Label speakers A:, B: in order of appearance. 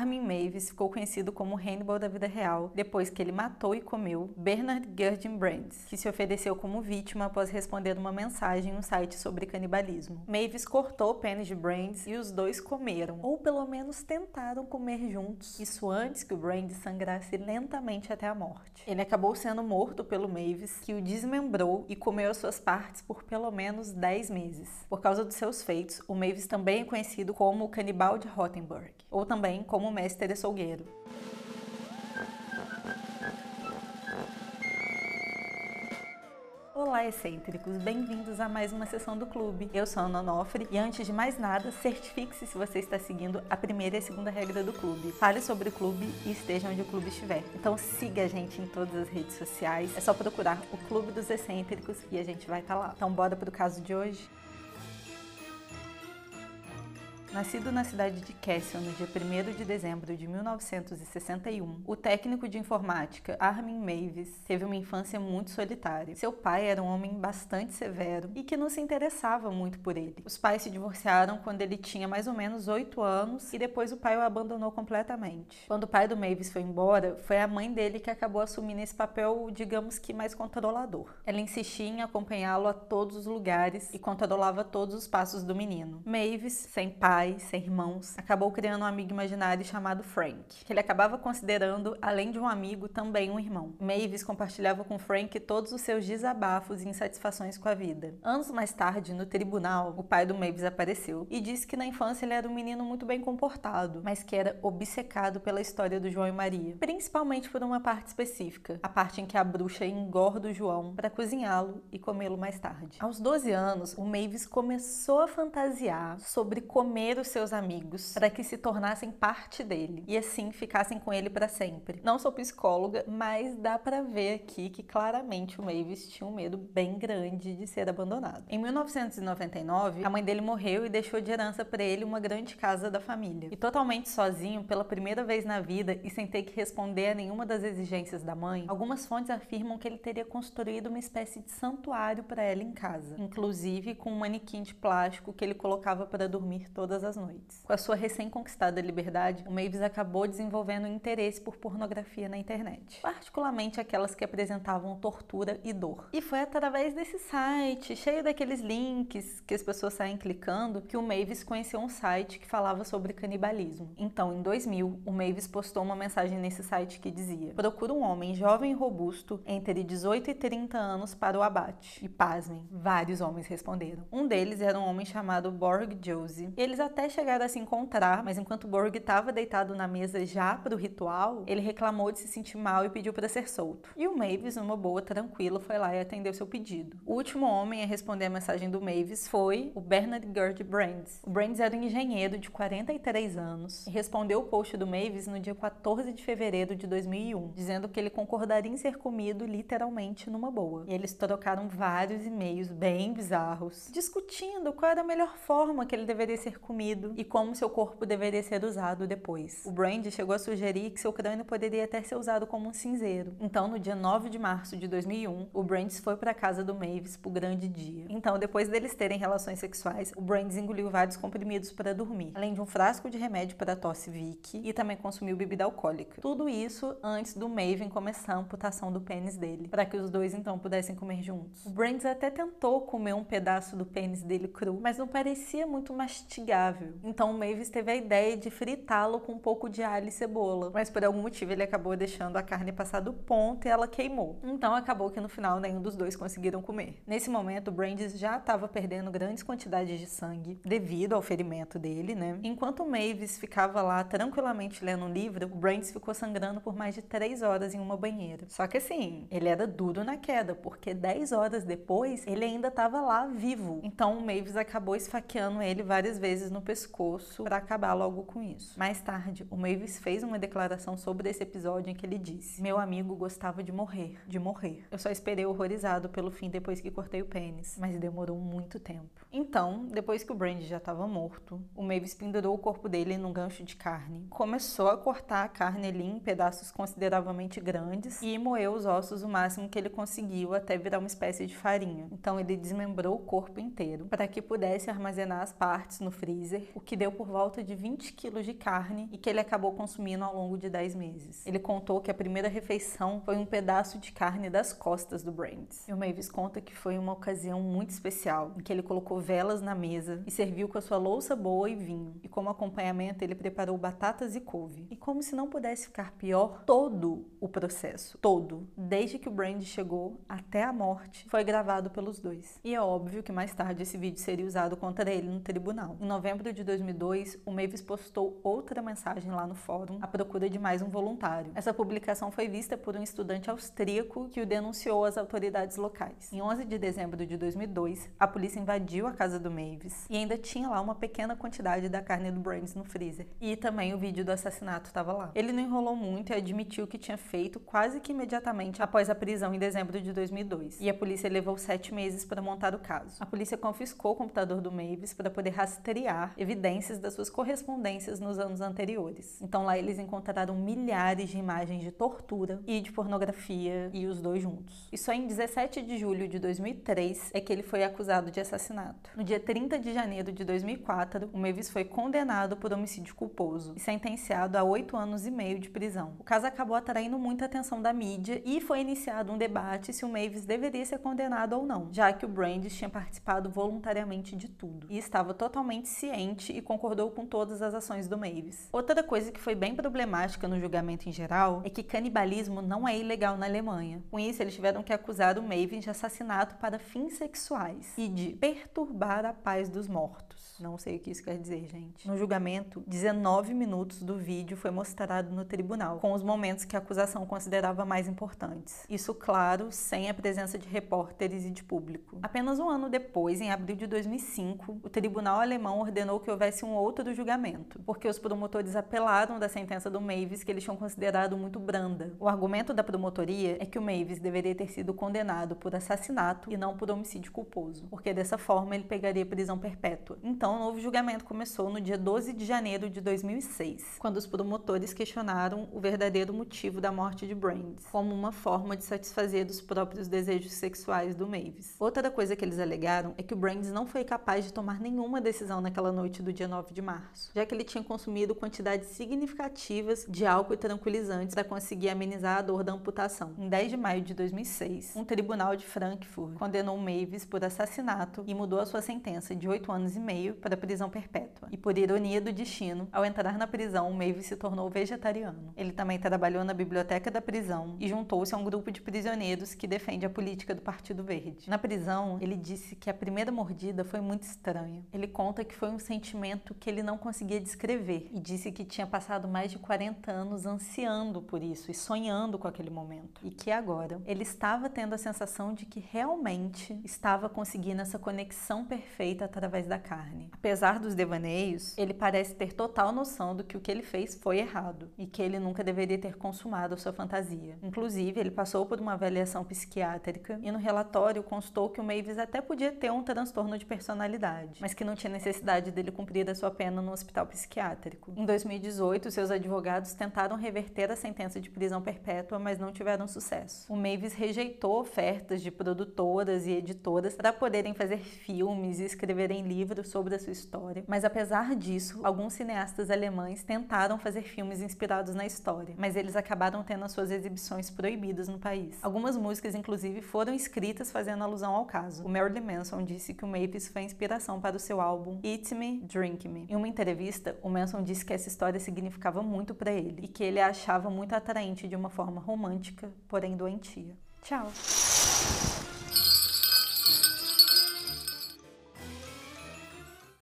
A: Armin Mavis ficou conhecido como Hannibal da vida real depois que ele matou e comeu Bernard Gurdon Brands, que se ofereceu como vítima após responder uma mensagem em um site sobre canibalismo. Mavis cortou o pênis de Brands e os dois comeram, ou pelo menos tentaram comer juntos, isso antes que o Brands sangrasse lentamente até a morte. Ele acabou sendo morto pelo Mavis, que o desmembrou e comeu as suas partes por pelo menos 10 meses. Por causa dos seus feitos, o Mavis também é conhecido como o canibal de Rottenburg, ou também como mestre açougueiro. Olá, excêntricos! Bem-vindos a mais uma sessão do clube. Eu sou a Ana Onofre e antes de mais nada, certifique-se se você está seguindo a primeira e a segunda regra do clube. Fale sobre o clube e esteja onde o clube estiver. Então siga a gente em todas as redes sociais. É só procurar o Clube dos Excêntricos e a gente vai estar tá lá. Então bora pro caso de hoje? Nascido na cidade de Castle no dia 1 de dezembro de 1961, o técnico de informática Armin Mavis teve uma infância muito solitária. Seu pai era um homem bastante severo e que não se interessava muito por ele. Os pais se divorciaram quando ele tinha mais ou menos 8 anos e depois o pai o abandonou completamente. Quando o pai do Mavis foi embora, foi a mãe dele que acabou assumindo esse papel, digamos que mais controlador. Ela insistia em acompanhá-lo a todos os lugares e controlava todos os passos do menino. Mavis, sem pai, pai, sem irmãos, acabou criando um amigo imaginário chamado Frank, que ele acabava considerando, além de um amigo, também um irmão. Mavis compartilhava com Frank todos os seus desabafos e insatisfações com a vida. Anos mais tarde, no tribunal, o pai do Mavis apareceu e disse que na infância ele era um menino muito bem comportado, mas que era obcecado pela história do João e Maria, principalmente por uma parte específica, a parte em que a bruxa engorda o João para cozinhá-lo e comê-lo mais tarde. Aos 12 anos, o Mavis começou a fantasiar sobre comer os seus amigos para que se tornassem parte dele e assim ficassem com ele para sempre. Não sou psicóloga, mas dá para ver aqui que claramente o Mavis tinha um medo bem grande de ser abandonado. Em 1999, a mãe dele morreu e deixou de herança para ele uma grande casa da família. E totalmente sozinho, pela primeira vez na vida e sem ter que responder a nenhuma das exigências da mãe, algumas fontes afirmam que ele teria construído uma espécie de santuário para ela em casa, inclusive com um manequim de plástico que ele colocava para dormir todas todas as noites. Com a sua recém-conquistada liberdade, o Mavis acabou desenvolvendo um interesse por pornografia na internet, particularmente aquelas que apresentavam tortura e dor. E foi através desse site, cheio daqueles links que as pessoas saem clicando, que o Mavis conheceu um site que falava sobre canibalismo. Então, em 2000, o Mavis postou uma mensagem nesse site que dizia: Procura um homem jovem e robusto entre 18 e 30 anos para o abate. E pasmem, vários homens responderam. Um deles era um homem chamado Borg Josie. Eles até chegaram a se encontrar, mas enquanto Borg estava deitado na mesa já para o ritual, ele reclamou de se sentir mal e pediu para ser solto. E o Mavis, numa boa, tranquila, foi lá e atendeu seu pedido. O último homem a responder a mensagem do Mavis foi o Bernard Gerd Brands. O Brands era um engenheiro de 43 anos e respondeu o post do Mavis no dia 14 de fevereiro de 2001, dizendo que ele concordaria em ser comido literalmente numa boa. E eles trocaram vários e-mails bem bizarros, discutindo qual era a melhor forma que ele deveria ser comido comido e como seu corpo deveria ser usado depois. O Brand chegou a sugerir que seu crânio poderia até ser usado como um cinzeiro. Então, no dia 9 de março de 2001, o Brands foi para a casa do Mavis pro grande dia. Então, depois deles terem relações sexuais, o Brands engoliu vários comprimidos para dormir, além de um frasco de remédio para tosse Vick e também consumiu bebida alcoólica. Tudo isso antes do Maven começar a amputação do pênis dele, para que os dois então pudessem comer juntos. O Brands até tentou comer um pedaço do pênis dele cru, mas não parecia muito mastigável então o Mavis teve a ideia de fritá-lo com um pouco de alho e cebola, mas por algum motivo ele acabou deixando a carne passar do ponto e ela queimou. Então acabou que no final nenhum dos dois conseguiram comer. Nesse momento, Brandis já estava perdendo grandes quantidades de sangue devido ao ferimento dele, né? Enquanto Mavis ficava lá tranquilamente lendo um livro, Brandis ficou sangrando por mais de 3 horas em uma banheira. Só que assim, ele era duro na queda, porque 10 horas depois ele ainda estava lá vivo. Então o Mavis acabou esfaqueando ele várias vezes no no pescoço para acabar logo com isso. Mais tarde, o Mavis fez uma declaração sobre esse episódio em que ele disse: Meu amigo gostava de morrer, de morrer. Eu só esperei horrorizado pelo fim depois que cortei o pênis, mas demorou muito tempo. Então, depois que o Brand já estava morto, o Mavis pendurou o corpo dele num gancho de carne, começou a cortar a carne ali em pedaços consideravelmente grandes e moeu os ossos o máximo que ele conseguiu até virar uma espécie de farinha. Então, ele desmembrou o corpo inteiro para que pudesse armazenar as partes no freezer freezer, o que deu por volta de 20 quilos de carne e que ele acabou consumindo ao longo de 10 meses. Ele contou que a primeira refeição foi um pedaço de carne das costas do Brands. E o Mavis conta que foi uma ocasião muito especial, em que ele colocou velas na mesa e serviu com a sua louça boa e vinho. E como acompanhamento, ele preparou batatas e couve. E como se não pudesse ficar pior, todo o processo, todo, desde que o Brand chegou até a morte, foi gravado pelos dois. E é óbvio que mais tarde esse vídeo seria usado contra ele no tribunal. Em novembro de 2002, o Mavis postou outra mensagem lá no fórum à procura de mais um voluntário. Essa publicação foi vista por um estudante austríaco que o denunciou às autoridades locais. Em 11 de dezembro de 2002, a polícia invadiu a casa do Mavis e ainda tinha lá uma pequena quantidade da carne do Brands no freezer. E também o vídeo do assassinato estava lá. Ele não enrolou muito e admitiu que tinha feito quase que imediatamente após a prisão em dezembro de 2002. E a polícia levou sete meses para montar o caso. A polícia confiscou o computador do Mavis para poder rastrear evidências das suas correspondências nos anos anteriores. Então lá eles encontraram milhares de imagens de tortura e de pornografia e os dois juntos. E só em 17 de julho de 2003 é que ele foi acusado de assassinato. No dia 30 de janeiro de 2004, o Mavis foi condenado por homicídio culposo e sentenciado a oito anos e meio de prisão. O caso acabou atraindo muita atenção da mídia e foi iniciado um debate se o Mavis deveria ser condenado ou não, já que o Brandis tinha participado voluntariamente de tudo e estava totalmente ciente e concordou com todas as ações do Mavis. Outra coisa que foi bem problemática no julgamento em geral é que canibalismo não é ilegal na Alemanha. Com isso, eles tiveram que acusar o Mavis de assassinato para fins sexuais e de perturbar a paz dos mortos. Não sei o que isso quer dizer, gente. No julgamento, 19 minutos do vídeo foi mostrado no tribunal, com os momentos que a acusação considerava mais importantes. Isso, claro, sem a presença de repórteres e de público. Apenas um ano depois, em abril de 2005, o tribunal alemão ordenou que houvesse um outro julgamento, porque os promotores apelaram da sentença do Mavis que eles tinham considerado muito branda. O argumento da promotoria é que o Mavis deveria ter sido condenado por assassinato e não por homicídio culposo, porque dessa forma ele pegaria prisão perpétua. Então, o novo julgamento começou no dia 12 de janeiro de 2006, quando os promotores questionaram o verdadeiro motivo da morte de Brands, como uma forma de satisfazer os próprios desejos sexuais do Mavis. Outra coisa que eles alegaram é que o Brands não foi capaz de tomar nenhuma decisão naquela noite do dia 9 de março, já que ele tinha consumido quantidades significativas de álcool e tranquilizantes para conseguir amenizar a dor da amputação. Em 10 de maio de 2006, um tribunal de Frankfurt condenou Mavis por assassinato e mudou a sua sentença de 8 anos e meio para prisão perpétua. E por ironia do destino, ao entrar na prisão, Mavis se tornou vegetariano. Ele também trabalhou na biblioteca da prisão e juntou-se a um grupo de prisioneiros que defende a política do Partido Verde. Na prisão, ele disse que a primeira mordida foi muito estranha. Ele conta que foi um sentimento que ele não conseguia descrever e disse que tinha passado mais de 40 anos ansiando por isso e sonhando com aquele momento. E que agora ele estava tendo a sensação de que realmente estava conseguindo essa conexão perfeita através da carne. Apesar dos devaneios, ele parece ter total noção do que o que ele fez foi errado e que ele nunca deveria ter consumado a sua fantasia. Inclusive, ele passou por uma avaliação psiquiátrica e no relatório constou que o Mavis até podia ter um transtorno de personalidade, mas que não tinha necessidade dele cumprir a sua pena no hospital psiquiátrico. Em 2018, seus advogados tentaram reverter a sentença de prisão perpétua, mas não tiveram sucesso. O Mavis rejeitou ofertas de produtoras e editoras para poderem fazer filmes e escreverem livros sobre a sua história, mas apesar disso, alguns cineastas alemães tentaram fazer filmes inspirados na história, mas eles acabaram tendo as suas exibições proibidas no país. Algumas músicas, inclusive, foram escritas fazendo alusão ao caso. O Marilyn Manson disse que o Mavis foi a inspiração para o seu álbum Me, Drink Me. Em uma entrevista, o Manson disse que essa história significava muito para ele e que ele a achava muito atraente de uma forma romântica, porém doentia. Tchau!